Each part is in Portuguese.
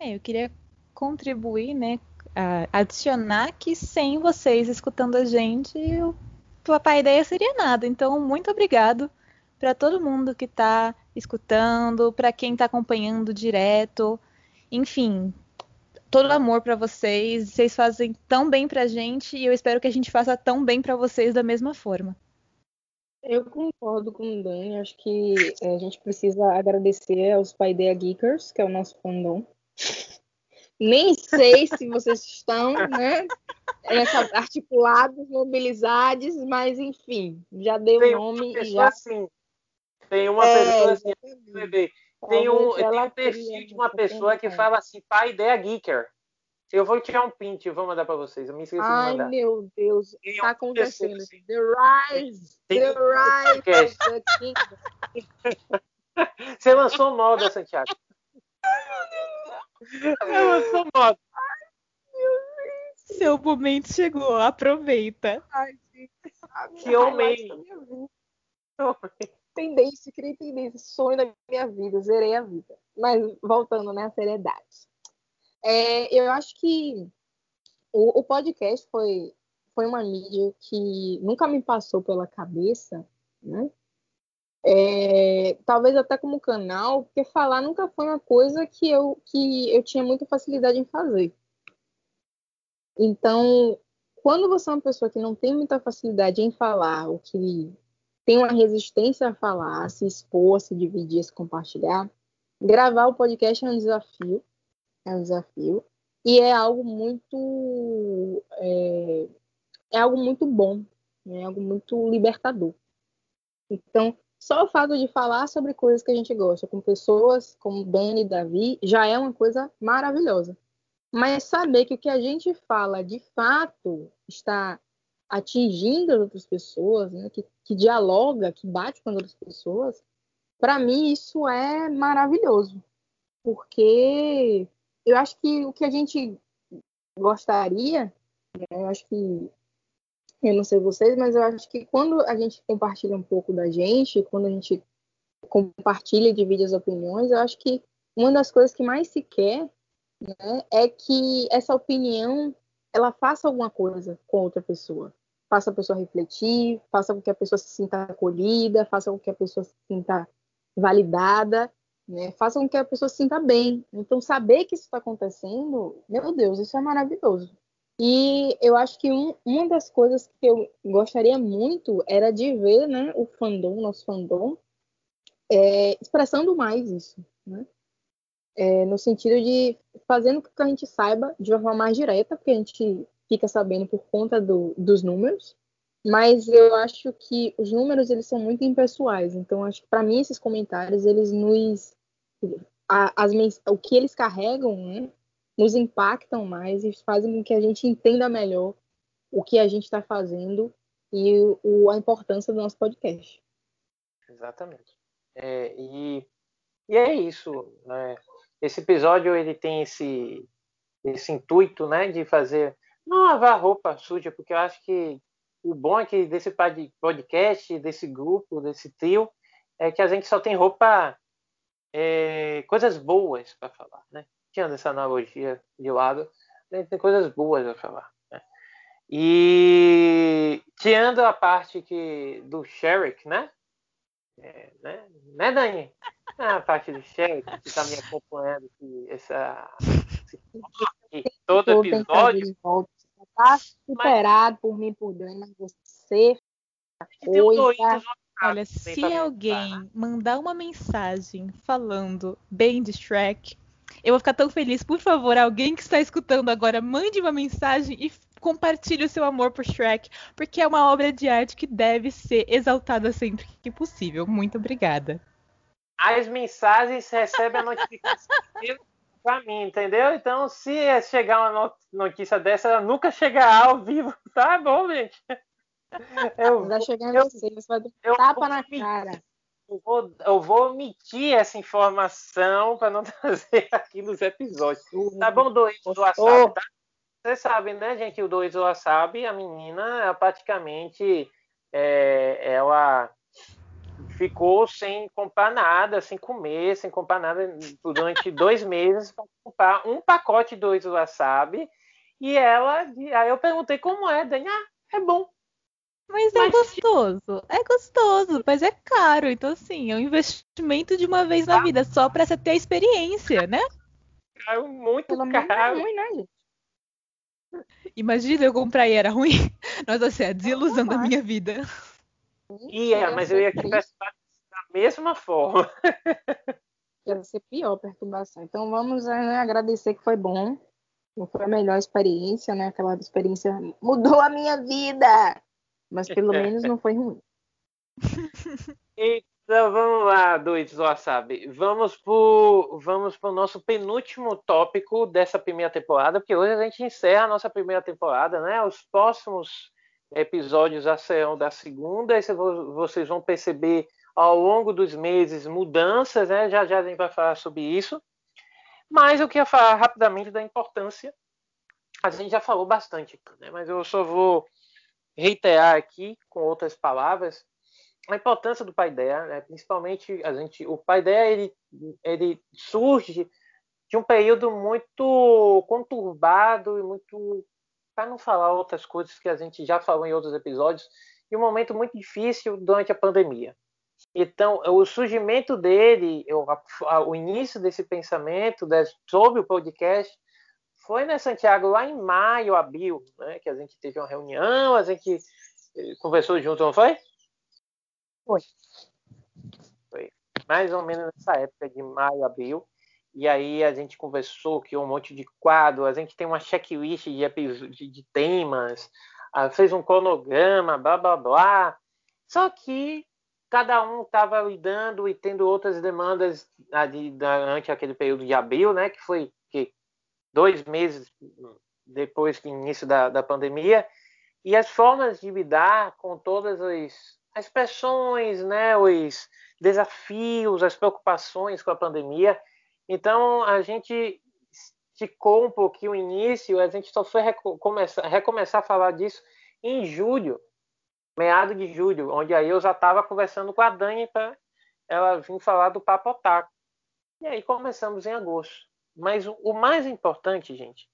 É, eu queria contribuir, né? adicionar que sem vocês escutando a gente, o Papai Ideia seria nada. Então, muito obrigado para todo mundo que está escutando, para quem está acompanhando direto. Enfim, todo amor para vocês. Vocês fazem tão bem para a gente e eu espero que a gente faça tão bem para vocês da mesma forma. Eu concordo com o Dani. Acho que é, a gente precisa agradecer aos Paideia Geekers, que é o nosso fandom. Nem sei se vocês estão, né? Articulados, mobilizados, mas enfim, já deu o nome e já. Assim, tem uma é, pessoa assim, bebê. Tem um, tem um perfil de uma pessoa que fala assim, pai ideia geeker. Eu vou tirar um print e vou mandar para vocês. Eu me esqueci Ai, de mandar. meu Deus, está acontecendo. Assim. The Rise, tem The Rise. Você lançou moda, Santiago. Ela lançou moda. Seu momento chegou, aproveita. Ai, gente. Que homem. Tendência, criei tendência, sonho da minha vida, zerei a vida. Mas voltando, né, à seriedade. É, eu acho que o, o, podcast foi, foi uma mídia que nunca me passou pela cabeça, né? É, talvez até como canal, porque falar nunca foi uma coisa que eu, que eu tinha muita facilidade em fazer. Então, quando você é uma pessoa que não tem muita facilidade em falar, ou que tem uma resistência a falar, a se expor, a se dividir, a se compartilhar, gravar o podcast é um desafio. É um desafio. E é algo muito. É, é algo muito bom, né? é algo muito libertador. Então, só o fato de falar sobre coisas que a gente gosta com pessoas como Dani e Davi já é uma coisa maravilhosa. Mas saber que o que a gente fala de fato está atingindo as outras pessoas, né, que, que dialoga, que bate com as outras pessoas, para mim isso é maravilhoso. Porque eu acho que o que a gente gostaria, né, eu acho que eu não sei vocês, mas eu acho que quando a gente compartilha um pouco da gente, quando a gente compartilha e divide as opiniões, eu acho que uma das coisas que mais se quer né, é que essa opinião ela faça alguma coisa com outra pessoa. Faça a pessoa refletir, faça com que a pessoa se sinta acolhida, faça com que a pessoa se sinta validada, né? faça com que a pessoa se sinta bem. Então, saber que isso está acontecendo, meu Deus, isso é maravilhoso. E eu acho que um, uma das coisas que eu gostaria muito era de ver né, o fandom, nosso fandom, é, expressando mais isso, né? É, no sentido de fazendo com que a gente saiba de uma forma mais direta, porque a gente fica sabendo por conta do, dos números, mas eu acho que os números eles são muito impessoais, então acho que para mim esses comentários eles nos a, as, o que eles carregam, né, nos impactam mais e fazem com que a gente entenda melhor o que a gente está fazendo e o, a importância do nosso podcast. Exatamente. É, e, e é isso. Né? Esse episódio ele tem esse, esse intuito né, de fazer não lavar roupa suja, porque eu acho que o bom é que desse podcast, desse grupo, desse trio, é que a gente só tem roupa, é, coisas boas para falar, né? tirando essa analogia de lado, tem coisas boas a falar. Né? E tirando a parte que do Sherrick, né? É, né? Né, Dani? A parte do Sherrick que está me acompanhando aqui, essa, esse, todo episódio. Está superado mas... por mim, por Dani, mas você. Coisa... Olha, se alguém mandar uma mensagem falando bem de Shrek, eu vou ficar tão feliz. Por favor, alguém que está escutando agora, mande uma mensagem e compartilhe o seu amor por Shrek, porque é uma obra de arte que deve ser exaltada sempre que possível. Muito obrigada. As mensagens recebem a notificação para mim, entendeu? Então, se chegar uma notícia dessa, ela nunca chegará ao vivo. Tá bom, gente. Eu, vai chegar em você, você vai dar tapa na cara. eu vou, eu vou omitir essa informação para não trazer aqui nos episódios. Tá bom, dois do Wasabi, tá? Vocês sabem, né, gente? O dois do Wasabi, a menina, ela praticamente é, ela ficou sem comprar nada, sem comer, sem comprar nada durante dois meses para comprar um pacote de dois do Wasabi. E ela, aí eu perguntei como é, Dani, ah, é bom. Mas é gostoso, é gostoso, mas é caro. Então, assim, é um investimento de uma vez na vida, só pra você ter a experiência, né? É muito Pelo é caro. ruim, né, gente? Imagina eu comprar e era ruim. Nossa, assim, é a desilusão da minha vida. Ia, mas eu ia te perturbar da mesma forma. Deve ser pior a perturbação. Então vamos né, agradecer que foi bom. Não foi a melhor experiência, né? Aquela experiência mudou a minha vida. Mas pelo menos não foi ruim. Então vamos lá, doidos wasabi. Vamos pro, vamos pro nosso penúltimo tópico dessa primeira temporada, porque hoje a gente encerra a nossa primeira temporada, né? Os próximos episódios já serão da segunda, e cê- vocês vão perceber ao longo dos meses mudanças, né? Já já a gente vai falar sobre isso. Mas eu queria falar rapidamente da importância. A gente já falou bastante, né? Mas eu só vou reiterar aqui com outras palavras a importância do Paideia, né? principalmente a gente, o Paideia ele, ele surge de um período muito conturbado e muito, para não falar outras coisas que a gente já falou em outros episódios, e um momento muito difícil durante a pandemia. Então, o surgimento dele, o início desse pensamento né, sobre o podcast foi, né, Santiago, lá em maio, abril, né, que a gente teve uma reunião, a gente eh, conversou junto, não foi? Foi. Foi mais ou menos nessa época de maio, abril. E aí a gente conversou, criou um monte de quadro, a gente tem uma checklist de, de, de temas, ah, fez um cronograma, blá blá blá. Só que cada um estava lidando e tendo outras demandas ali durante aquele período de abril, né? Que foi que, dois meses depois do início da, da pandemia. E as formas de lidar com todas as, as pressões, né? Os desafios, as preocupações com a pandemia. Então a gente esticou um pouquinho o início, a gente só foi reco- começar, recomeçar a falar disso em julho, meado de julho, onde aí eu já estava conversando com a Dani para ela vir falar do Papo Otaku. E aí começamos em agosto. Mas o mais importante, gente,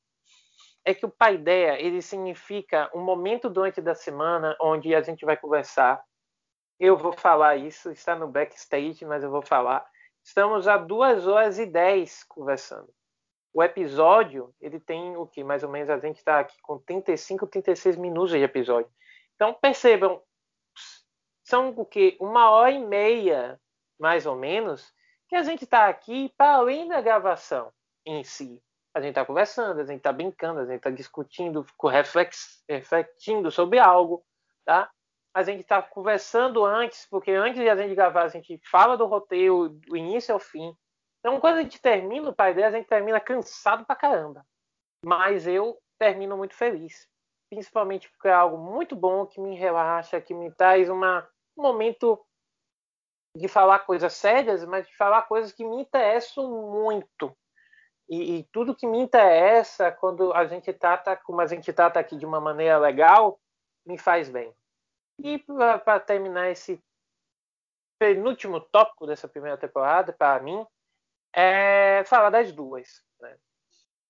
é que o Paideia, ele significa um momento durante da semana onde a gente vai conversar. Eu vou falar isso, está no backstage, mas eu vou falar. Estamos a 2 horas e 10 conversando. O episódio, ele tem o que? Mais ou menos a gente está aqui com 35, 36 minutos de episódio. Então percebam, são o que? Uma hora e meia, mais ou menos, que a gente está aqui para além da gravação em si. A gente está conversando, a gente está brincando, a gente está discutindo, reflex, refletindo sobre algo, tá? A gente está conversando antes, porque antes de a gente gravar, a gente fala do roteiro, do início ao fim. Então, quando a gente termina o pai dela, a gente termina cansado pra caramba. Mas eu termino muito feliz. Principalmente porque é algo muito bom que me relaxa, que me traz uma, um momento de falar coisas sérias, mas de falar coisas que me interessam muito. E, e tudo que me interessa quando a gente trata, como a gente trata aqui de uma maneira legal, me faz bem. E para terminar esse penúltimo tópico dessa primeira temporada, para mim, é falar das duas. Né?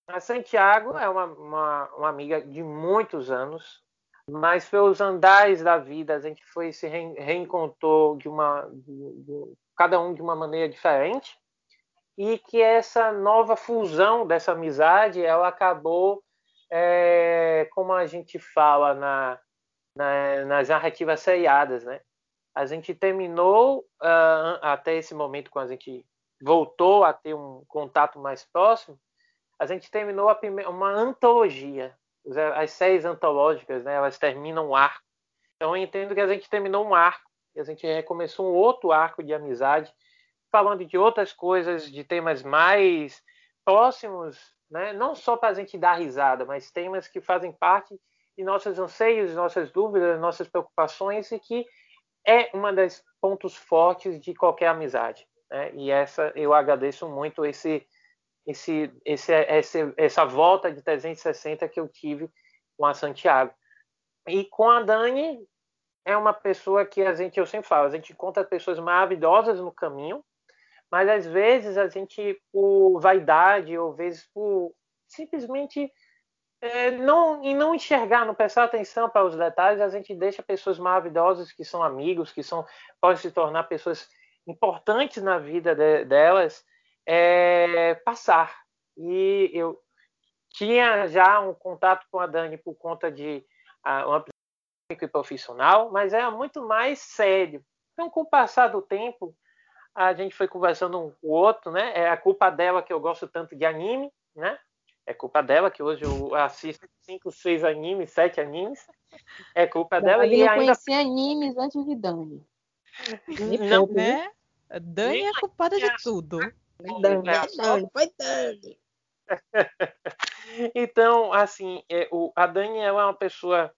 A Santiago é uma, uma, uma amiga de muitos anos, mas pelos andares da vida a gente foi se re- reencontrou de uma de- de- cada um de uma maneira diferente e que essa nova fusão dessa amizade ela acabou é, como a gente fala na, na- nas narrativas seriadas, né? A gente terminou ah, até esse momento quando a gente voltou a ter um contato mais próximo, a gente terminou a uma antologia. As séries antológicas, né, elas terminam um arco. Então eu entendo que a gente terminou um arco e a gente recomeçou um outro arco de amizade, falando de outras coisas, de temas mais próximos, né, não só para a gente dar risada, mas temas que fazem parte de nossos anseios, nossas dúvidas, nossas preocupações e que é uma das pontos fortes de qualquer amizade. Né? E essa eu agradeço muito esse, esse, esse, esse, essa volta de 360 que eu tive com a Santiago. E com a Dani, é uma pessoa que a gente, eu sempre falo, a gente encontra pessoas maravilhosas no caminho, mas às vezes a gente, por vaidade, ou vezes por simplesmente é, não, e não enxergar, não prestar atenção para os detalhes, a gente deixa pessoas maravilhosas que são amigos, que são podem se tornar pessoas importantes na vida de, delas, é, passar. E eu tinha já um contato com a Dani por conta de uma e profissional, mas era muito mais sério. Então, com o passar do tempo, a gente foi conversando um com o outro, né? É a culpa dela que eu gosto tanto de anime, né? É culpa dela que hoje eu assisto cinco, seis animes, sete animes. É culpa dela. e ainda conhecia animes antes de Dani. Não, né? Dani é culpada de tudo. Dani, Dani, foi Dani. então, assim, é, o, a Dani é uma pessoa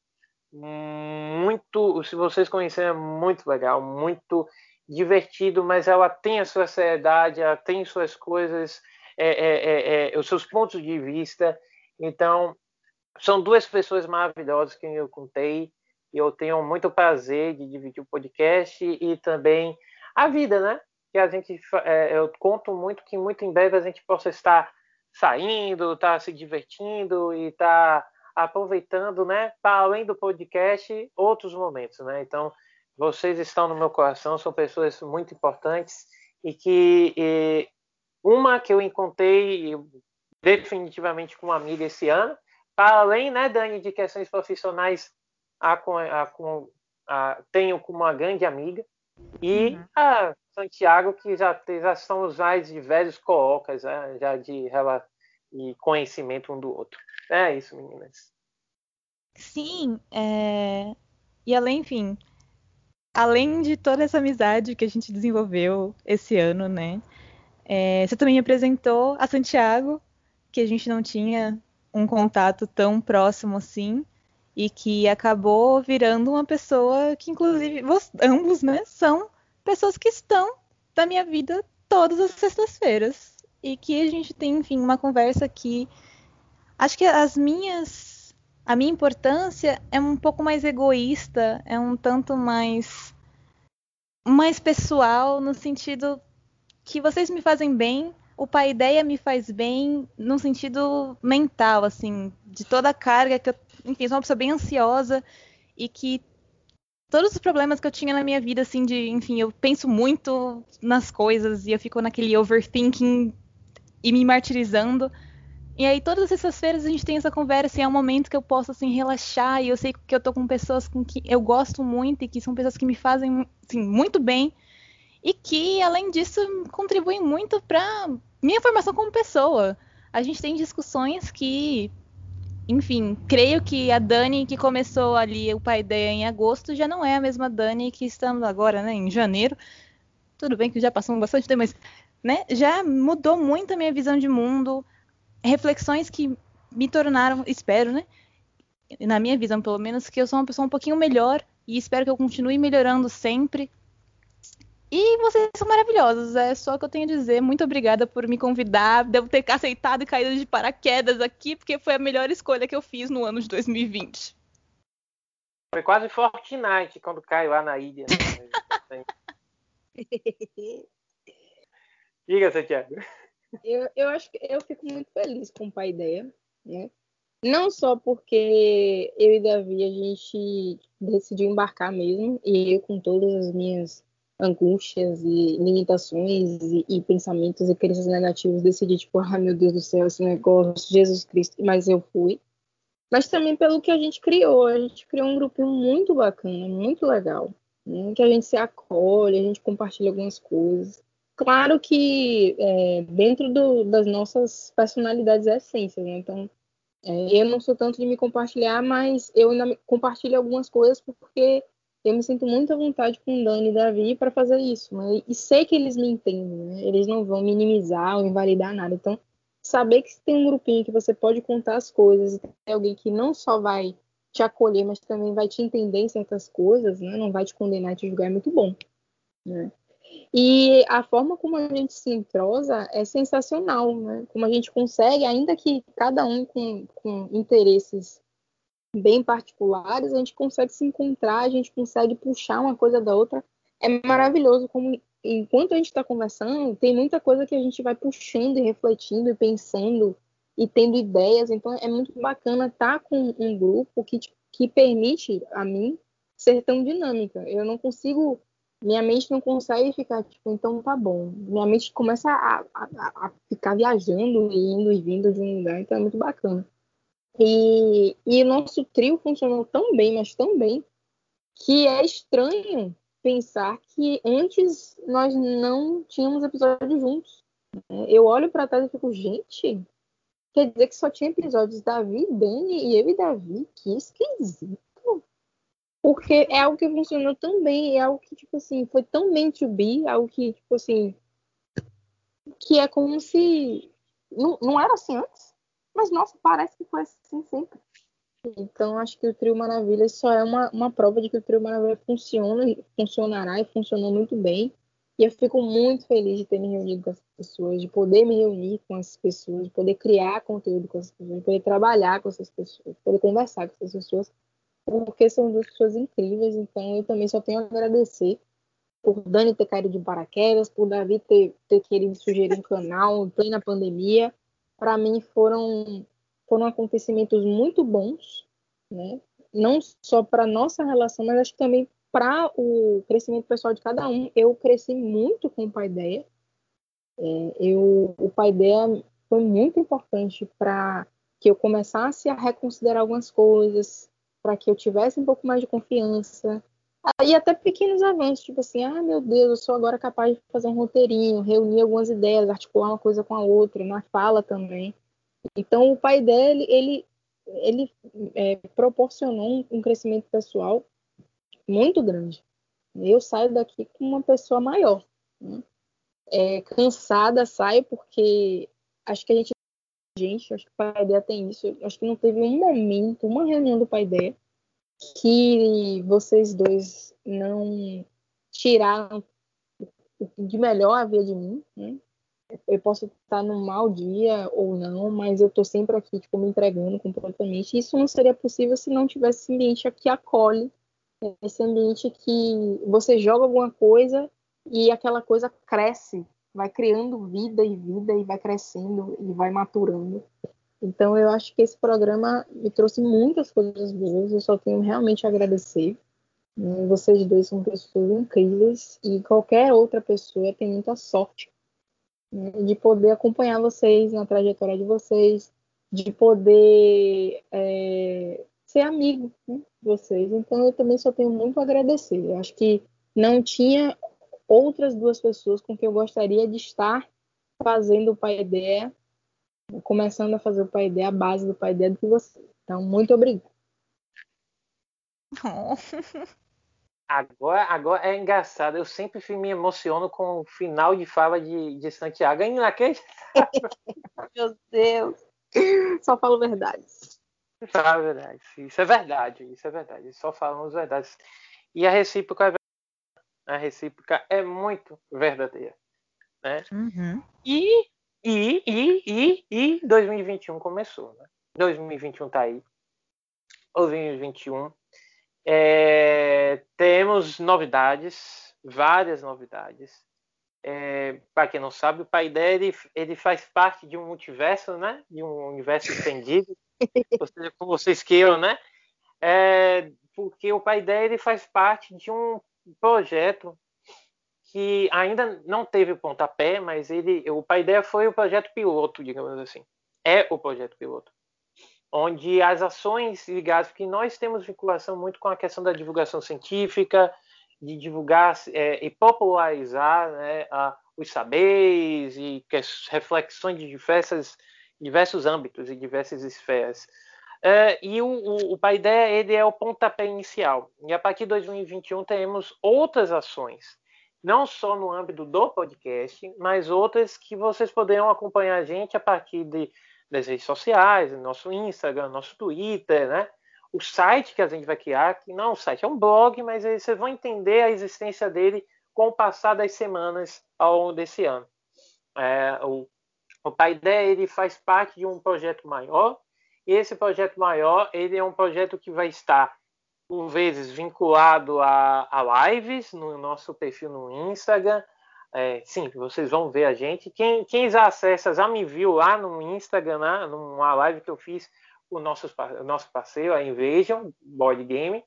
muito, se vocês conhecerem, é muito legal, muito divertido, mas ela tem a sua seriedade, ela tem suas coisas, é, é, é, é, os seus pontos de vista. Então, são duas pessoas maravilhosas que eu contei e eu tenho muito prazer de dividir o podcast e também a vida, né? Que a gente, é, eu conto muito que muito em breve a gente possa estar saindo, estar se divertindo e estar aproveitando, né, para além do podcast, outros momentos, né? Então, vocês estão no meu coração, são pessoas muito importantes e que e, uma que eu encontrei definitivamente com uma amiga esse ano, para além, né, Dani, de questões profissionais, a, a, a, tenho como uma grande amiga e uhum. a Santiago que já, já são os mais diversos colocas, né, já de e conhecimento um do outro. É isso, meninas. Sim, é... e além, enfim, além de toda essa amizade que a gente desenvolveu esse ano, né? É... Você também me apresentou a Santiago, que a gente não tinha um contato tão próximo assim, e que acabou virando uma pessoa que, inclusive, ambos, né, são pessoas que estão na minha vida todas as sextas-feiras. E que a gente tem, enfim, uma conversa que acho que as minhas a minha importância é um pouco mais egoísta, é um tanto mais mais pessoal no sentido que vocês me fazem bem, o pai ideia me faz bem no sentido mental, assim, de toda a carga que eu, enfim, sou uma pessoa bem ansiosa e que todos os problemas que eu tinha na minha vida, assim, de, enfim, eu penso muito nas coisas e eu fico naquele overthinking e me martirizando. E aí, todas essas feiras a gente tem essa conversa e é um momento que eu posso, assim, relaxar. E eu sei que eu tô com pessoas com que eu gosto muito e que são pessoas que me fazem, assim, muito bem. E que, além disso, contribuem muito para minha formação como pessoa. A gente tem discussões que, enfim, creio que a Dani que começou ali o pai ideia em agosto já não é a mesma Dani que estamos agora, né, em janeiro. Tudo bem que já passou bastante tempo, mas né, já mudou muito a minha visão de mundo reflexões que me tornaram, espero, né? Na minha visão, pelo menos, que eu sou uma pessoa um pouquinho melhor e espero que eu continue melhorando sempre. E vocês são maravilhosos, é só o que eu tenho a dizer. Muito obrigada por me convidar. Devo ter aceitado e caído de paraquedas aqui, porque foi a melhor escolha que eu fiz no ano de 2020. Foi quase Fortnite quando caiu lá na ilha. Né? Diga, Santiago. Eu, eu acho que eu fico muito feliz com o pai ideia, né? Não só porque eu e Davi a gente decidiu embarcar mesmo, e eu com todas as minhas angústias e limitações e, e pensamentos e crenças negativos decidi tipo, ah, meu Deus do céu, esse negócio, Jesus Cristo, mas eu fui. Mas também pelo que a gente criou, a gente criou um grupo muito bacana, muito legal, né? que a gente se acolhe, a gente compartilha algumas coisas. Claro que é, dentro do, das nossas personalidades e essências, né? Então, é, eu não sou tanto de me compartilhar, mas eu ainda compartilho algumas coisas porque eu me sinto muito à vontade com o Dani e Davi para fazer isso. Né? E sei que eles me entendem, né? Eles não vão minimizar ou invalidar nada. Então, saber que tem um grupinho que você pode contar as coisas tem alguém que não só vai te acolher, mas também vai te entender em certas coisas, né? Não vai te condenar te julgar, é muito bom. Né? E a forma como a gente se entrosa é sensacional, né? Como a gente consegue, ainda que cada um com, com interesses bem particulares, a gente consegue se encontrar, a gente consegue puxar uma coisa da outra. É maravilhoso como, enquanto a gente está conversando, tem muita coisa que a gente vai puxando e refletindo e pensando e tendo ideias. Então é muito bacana estar tá com um grupo que, que permite a mim ser tão dinâmica. Eu não consigo, minha mente não consegue ficar tipo, então tá bom. Minha mente começa a, a, a ficar viajando, indo e vindo de um lugar, então é muito bacana. E, e nosso trio funcionou tão bem, mas tão bem, que é estranho pensar que antes nós não tínhamos episódios juntos. Eu olho para trás e fico, gente, quer dizer que só tinha episódios Davi, Dani e eu e Davi? Que esquisito. Porque é algo que funcionou tão bem, é algo que, tipo assim, foi tão bem to be, algo que, tipo assim, que é como se. Não, não era assim antes. Mas, nossa, parece que foi assim sempre. Então, acho que o Trio Maravilha só é uma, uma prova de que o Trio Maravilha funciona, funcionará e funcionou muito bem. E eu fico muito feliz de ter me reunido com essas pessoas, de poder me reunir com essas pessoas, de poder criar conteúdo com essas pessoas, de poder trabalhar com essas pessoas, de poder conversar com essas pessoas, porque são duas pessoas incríveis. Então, eu também só tenho a agradecer por Dani ter caído de paraquedas, por Davi ter, ter querido sugerir um canal em plena pandemia para mim foram foram acontecimentos muito bons, né? Não só para nossa relação, mas acho que também para o crescimento pessoal de cada um. Eu cresci muito com o pai ideia. É, eu, o pai ideia foi muito importante para que eu começasse a reconsiderar algumas coisas, para que eu tivesse um pouco mais de confiança. E até pequenos avanços, tipo assim, ah, meu Deus, eu sou agora capaz de fazer um roteirinho, reunir algumas ideias, articular uma coisa com a outra, na fala também. Então, o pai dele, ele, ele é, proporcionou um crescimento pessoal muito grande. Eu saio daqui com uma pessoa maior. Né? É, cansada, saio porque acho que a gente, gente, acho que o pai dela tem isso. Acho que não teve um momento, uma reunião do pai dela que vocês dois não tiraram de melhor havia de mim, né? Eu posso estar num mau dia ou não, mas eu estou sempre aqui, tipo, me entregando completamente. Isso não seria possível se não tivesse esse ambiente que acolhe, esse ambiente que você joga alguma coisa e aquela coisa cresce, vai criando vida e vida e vai crescendo e vai maturando. Então, eu acho que esse programa me trouxe muitas coisas boas. Eu só tenho realmente a agradecer. Né? Vocês dois são pessoas incríveis e qualquer outra pessoa tem muita sorte né? de poder acompanhar vocês na trajetória de vocês, de poder é, ser amigo né, de vocês. Então, eu também só tenho muito a agradecer. Eu acho que não tinha outras duas pessoas com quem eu gostaria de estar fazendo o Pai Ideia começando a fazer o pai ideia, a base do pai ideia do que você. Então, muito obrigada. Oh. Agora, agora é engraçado, eu sempre me emociono com o final de fala de, de Santiago. É inacreditável. Meu Deus. Só falo verdades. Fala verdade. Isso é verdade. Isso é verdade. Só falamos verdades. E a recíproca é a recíproca é muito verdadeira. Né? Uhum. E e, e, e, e 2021 começou, né? 2021 tá aí. 2021. É, temos novidades, várias novidades. É, Para quem não sabe, o pai dele ele faz parte de um multiverso, né? De um universo extendido, ou seja, como vocês queiram, né? É, porque o pai dele faz parte de um projeto que ainda não teve pontapé, mas ele, o pai ideia foi o projeto piloto, digamos assim. É o projeto piloto. Onde as ações ligadas, porque nós temos vinculação muito com a questão da divulgação científica, de divulgar é, e popularizar né, a, os saberes e reflexões de diversas, diversos âmbitos e diversas esferas. É, e o, o, o Paideia ele é o pontapé inicial. E a partir de 2021 teremos outras ações não só no âmbito do podcast, mas outras que vocês poderão acompanhar a gente a partir de, das redes sociais, nosso Instagram, nosso Twitter, né? o site que a gente vai criar, que não é um site, é um blog, mas vocês vão entender a existência dele com o passar das semanas ao longo desse ano. É, o, o Paideia ele faz parte de um projeto maior, e esse projeto maior ele é um projeto que vai estar, por vezes, vinculado a, a lives no nosso perfil no Instagram. É, sim, vocês vão ver a gente. Quem, quem já acessa, já me viu lá no Instagram, né, numa live que eu fiz o nosso, nosso parceiro, a Invasion Board Game.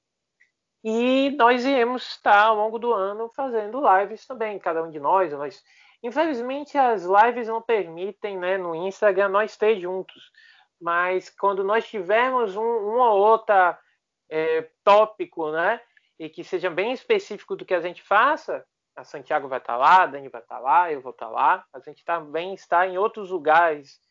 E nós iremos estar ao longo do ano fazendo lives também, cada um de nós. nós infelizmente, as lives não permitem, né, no Instagram, nós ter juntos. Mas quando nós tivermos um, um ou outro é, tópico, né, e que seja bem específico do que a gente faça, a Santiago vai estar lá, a Dani vai estar lá, eu vou estar lá. A gente também está em outros lugares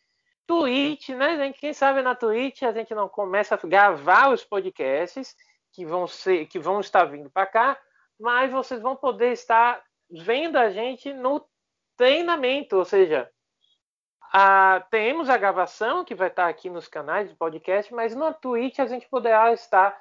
Twitch, né, gente? Quem sabe na Twitch a gente não começa a gravar os podcasts que vão ser, que vão estar vindo para cá, mas vocês vão poder estar vendo a gente no treinamento, ou seja, a, temos a gravação que vai estar aqui nos canais de podcast, mas na Twitch a gente poderá estar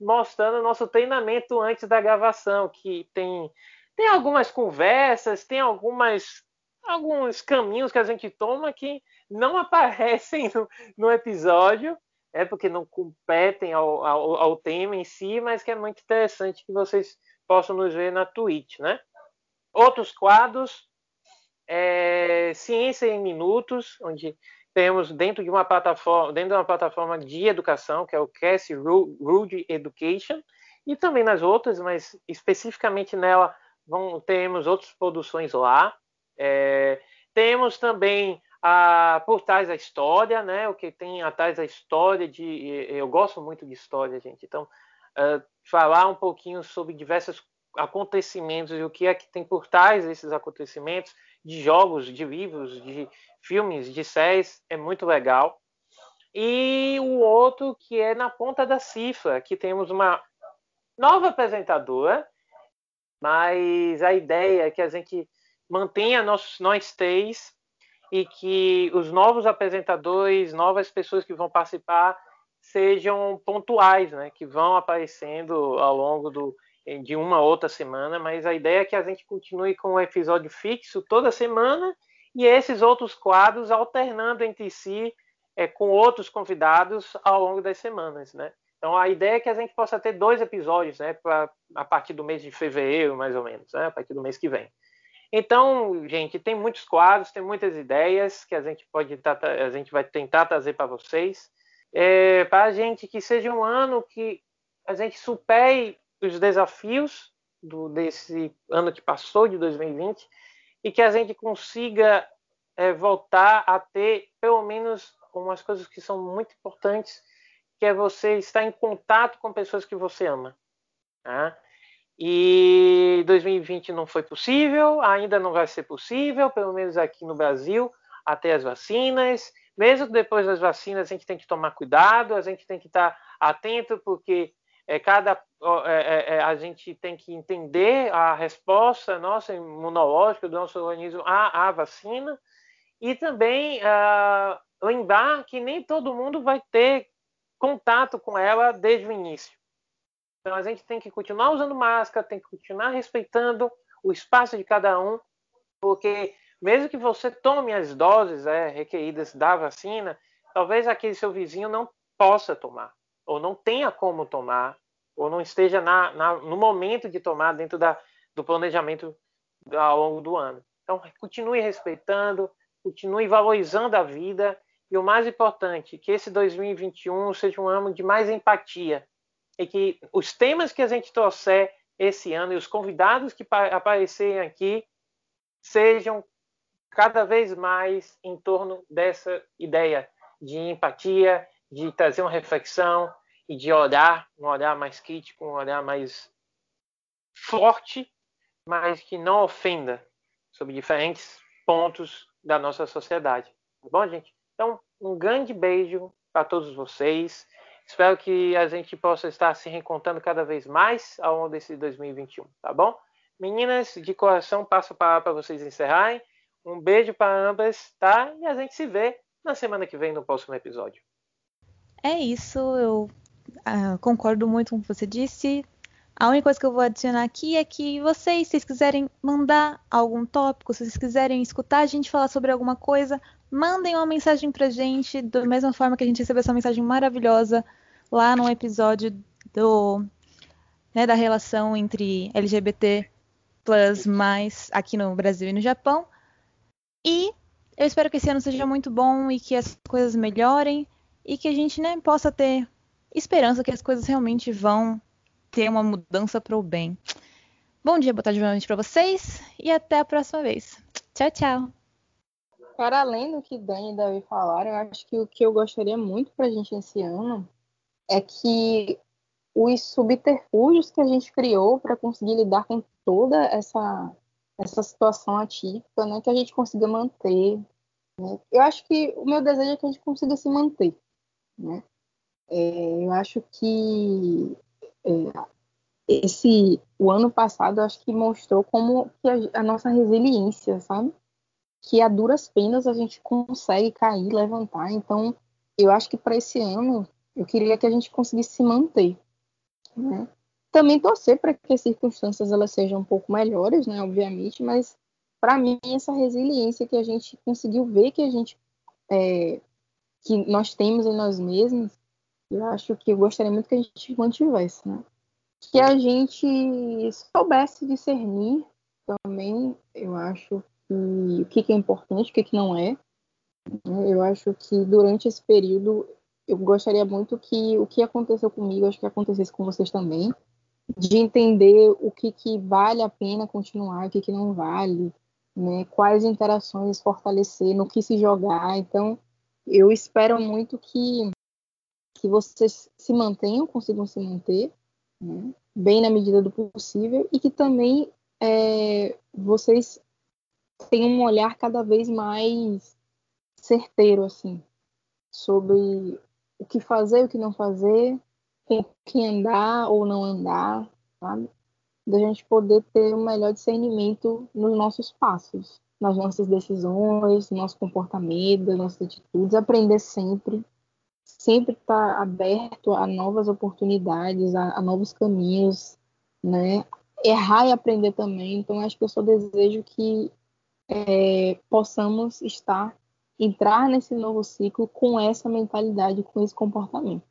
mostrando nosso treinamento antes da gravação, que tem tem algumas conversas, tem algumas alguns caminhos que a gente toma que não aparecem no, no episódio, é porque não competem ao, ao, ao, tema em si, mas que é muito interessante que vocês possam nos ver na Twitch, né? Outros quadros, é, Ciência em Minutos, onde temos dentro de uma plataforma, dentro de uma plataforma de educação, que é o Cass Rude Education, e também nas outras, mas especificamente nela vão, temos outras produções lá. É, temos também a, por trás da história, né? O que tem atrás da história de. Eu gosto muito de história, gente. Então, uh, falar um pouquinho sobre diversos acontecimentos e o que é que tem por trás desses acontecimentos, de jogos, de livros, de filmes, de séries, é muito legal. E o outro que é na ponta da cifra, que temos uma nova apresentadora, mas a ideia é que a gente mantenha nós, nós três e que os novos apresentadores, novas pessoas que vão participar sejam pontuais, né? Que vão aparecendo ao longo do, de uma outra semana, mas a ideia é que a gente continue com um episódio fixo toda semana e esses outros quadros alternando entre si é, com outros convidados ao longo das semanas, né? Então a ideia é que a gente possa ter dois episódios, né? Pra, a partir do mês de fevereiro, mais ou menos, né? A partir do mês que vem. Então, gente, tem muitos quadros, tem muitas ideias que a gente pode a gente vai tentar trazer para vocês, é, para a gente que seja um ano que a gente supere os desafios do, desse ano que passou, de 2020, e que a gente consiga é, voltar a ter pelo menos umas coisas que são muito importantes, que é você estar em contato com pessoas que você ama. Tá? E 2020 não foi possível, ainda não vai ser possível, pelo menos aqui no Brasil, até as vacinas. Mesmo depois das vacinas, a gente tem que tomar cuidado, a gente tem que estar atento, porque é, cada, é, é, a gente tem que entender a resposta nossa imunológica do nosso organismo à, à vacina e também uh, lembrar que nem todo mundo vai ter contato com ela desde o início. Então a gente tem que continuar usando máscara, tem que continuar respeitando o espaço de cada um, porque mesmo que você tome as doses é, requeridas da vacina, talvez aquele seu vizinho não possa tomar, ou não tenha como tomar, ou não esteja na, na, no momento de tomar dentro da, do planejamento ao longo do ano. Então, continue respeitando, continue valorizando a vida e o mais importante, que esse 2021 seja um ano de mais empatia, e que os temas que a gente trouxer esse ano e os convidados que aparecerem aqui sejam cada vez mais em torno dessa ideia de empatia, de trazer uma reflexão e de olhar, um olhar mais crítico, um olhar mais forte, mas que não ofenda sobre diferentes pontos da nossa sociedade. Tá bom, gente? Então, um grande beijo para todos vocês. Espero que a gente possa estar se reencontrando cada vez mais ao longo desse 2021, tá bom? Meninas, de coração, passo a palavra para vocês encerrarem. Um beijo para ambas, tá? E a gente se vê na semana que vem no próximo episódio. É isso, eu ah, concordo muito com o que você disse. A única coisa que eu vou adicionar aqui é que vocês, se vocês quiserem mandar algum tópico, se vocês quiserem escutar a gente falar sobre alguma coisa, mandem uma mensagem pra gente, da mesma forma que a gente recebeu essa mensagem maravilhosa lá no episódio do, né, da relação entre LGBT plus mais aqui no Brasil e no Japão. E eu espero que esse ano seja muito bom e que as coisas melhorem e que a gente né, possa ter esperança que as coisas realmente vão ter uma mudança para o bem. Bom dia, boa tarde, boa noite para vocês e até a próxima vez. Tchau, tchau. Para além do que Dani e Davi falaram, eu acho que o que eu gostaria muito para a gente esse ano é que os subterfúgios que a gente criou para conseguir lidar com toda essa, essa situação atípica, né, que a gente consiga manter. Né? Eu acho que o meu desejo é que a gente consiga se manter. Né? É, eu acho que é, esse o ano passado acho que mostrou como que a, a, nossa resiliência, sabe? Que a duras penas a gente consegue cair, levantar. Então, eu acho que para esse ano eu queria que a gente conseguisse se manter, né? Também torcer para que as circunstâncias elas sejam um pouco melhores, né? Obviamente, mas para mim essa resiliência que a gente conseguiu ver que a gente é, que nós temos em nós mesmos eu acho que eu gostaria muito que a gente mantivesse, né? Que a gente soubesse discernir também, eu acho que o que é importante, o que não é. Eu acho que durante esse período eu gostaria muito que o que aconteceu comigo, acho que acontecesse com vocês também, de entender o que, que vale a pena continuar, o que, que não vale, né? quais interações fortalecer, no que se jogar. Então, eu espero muito que que vocês se mantenham, consigam se manter, né, bem na medida do possível, e que também é, vocês tenham um olhar cada vez mais certeiro, assim, sobre o que fazer, o que não fazer, com quem andar ou não andar, sabe? Da gente poder ter um melhor discernimento nos nossos passos, nas nossas decisões, no nosso comportamento, nas nossas atitudes, aprender sempre, sempre está aberto a novas oportunidades, a, a, novos caminhos, né? Errar e aprender também. Então, acho que eu só desejo que é, possamos estar, entrar nesse novo ciclo com essa mentalidade, com esse comportamento.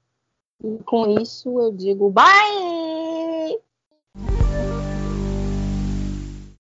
E com isso eu digo bye!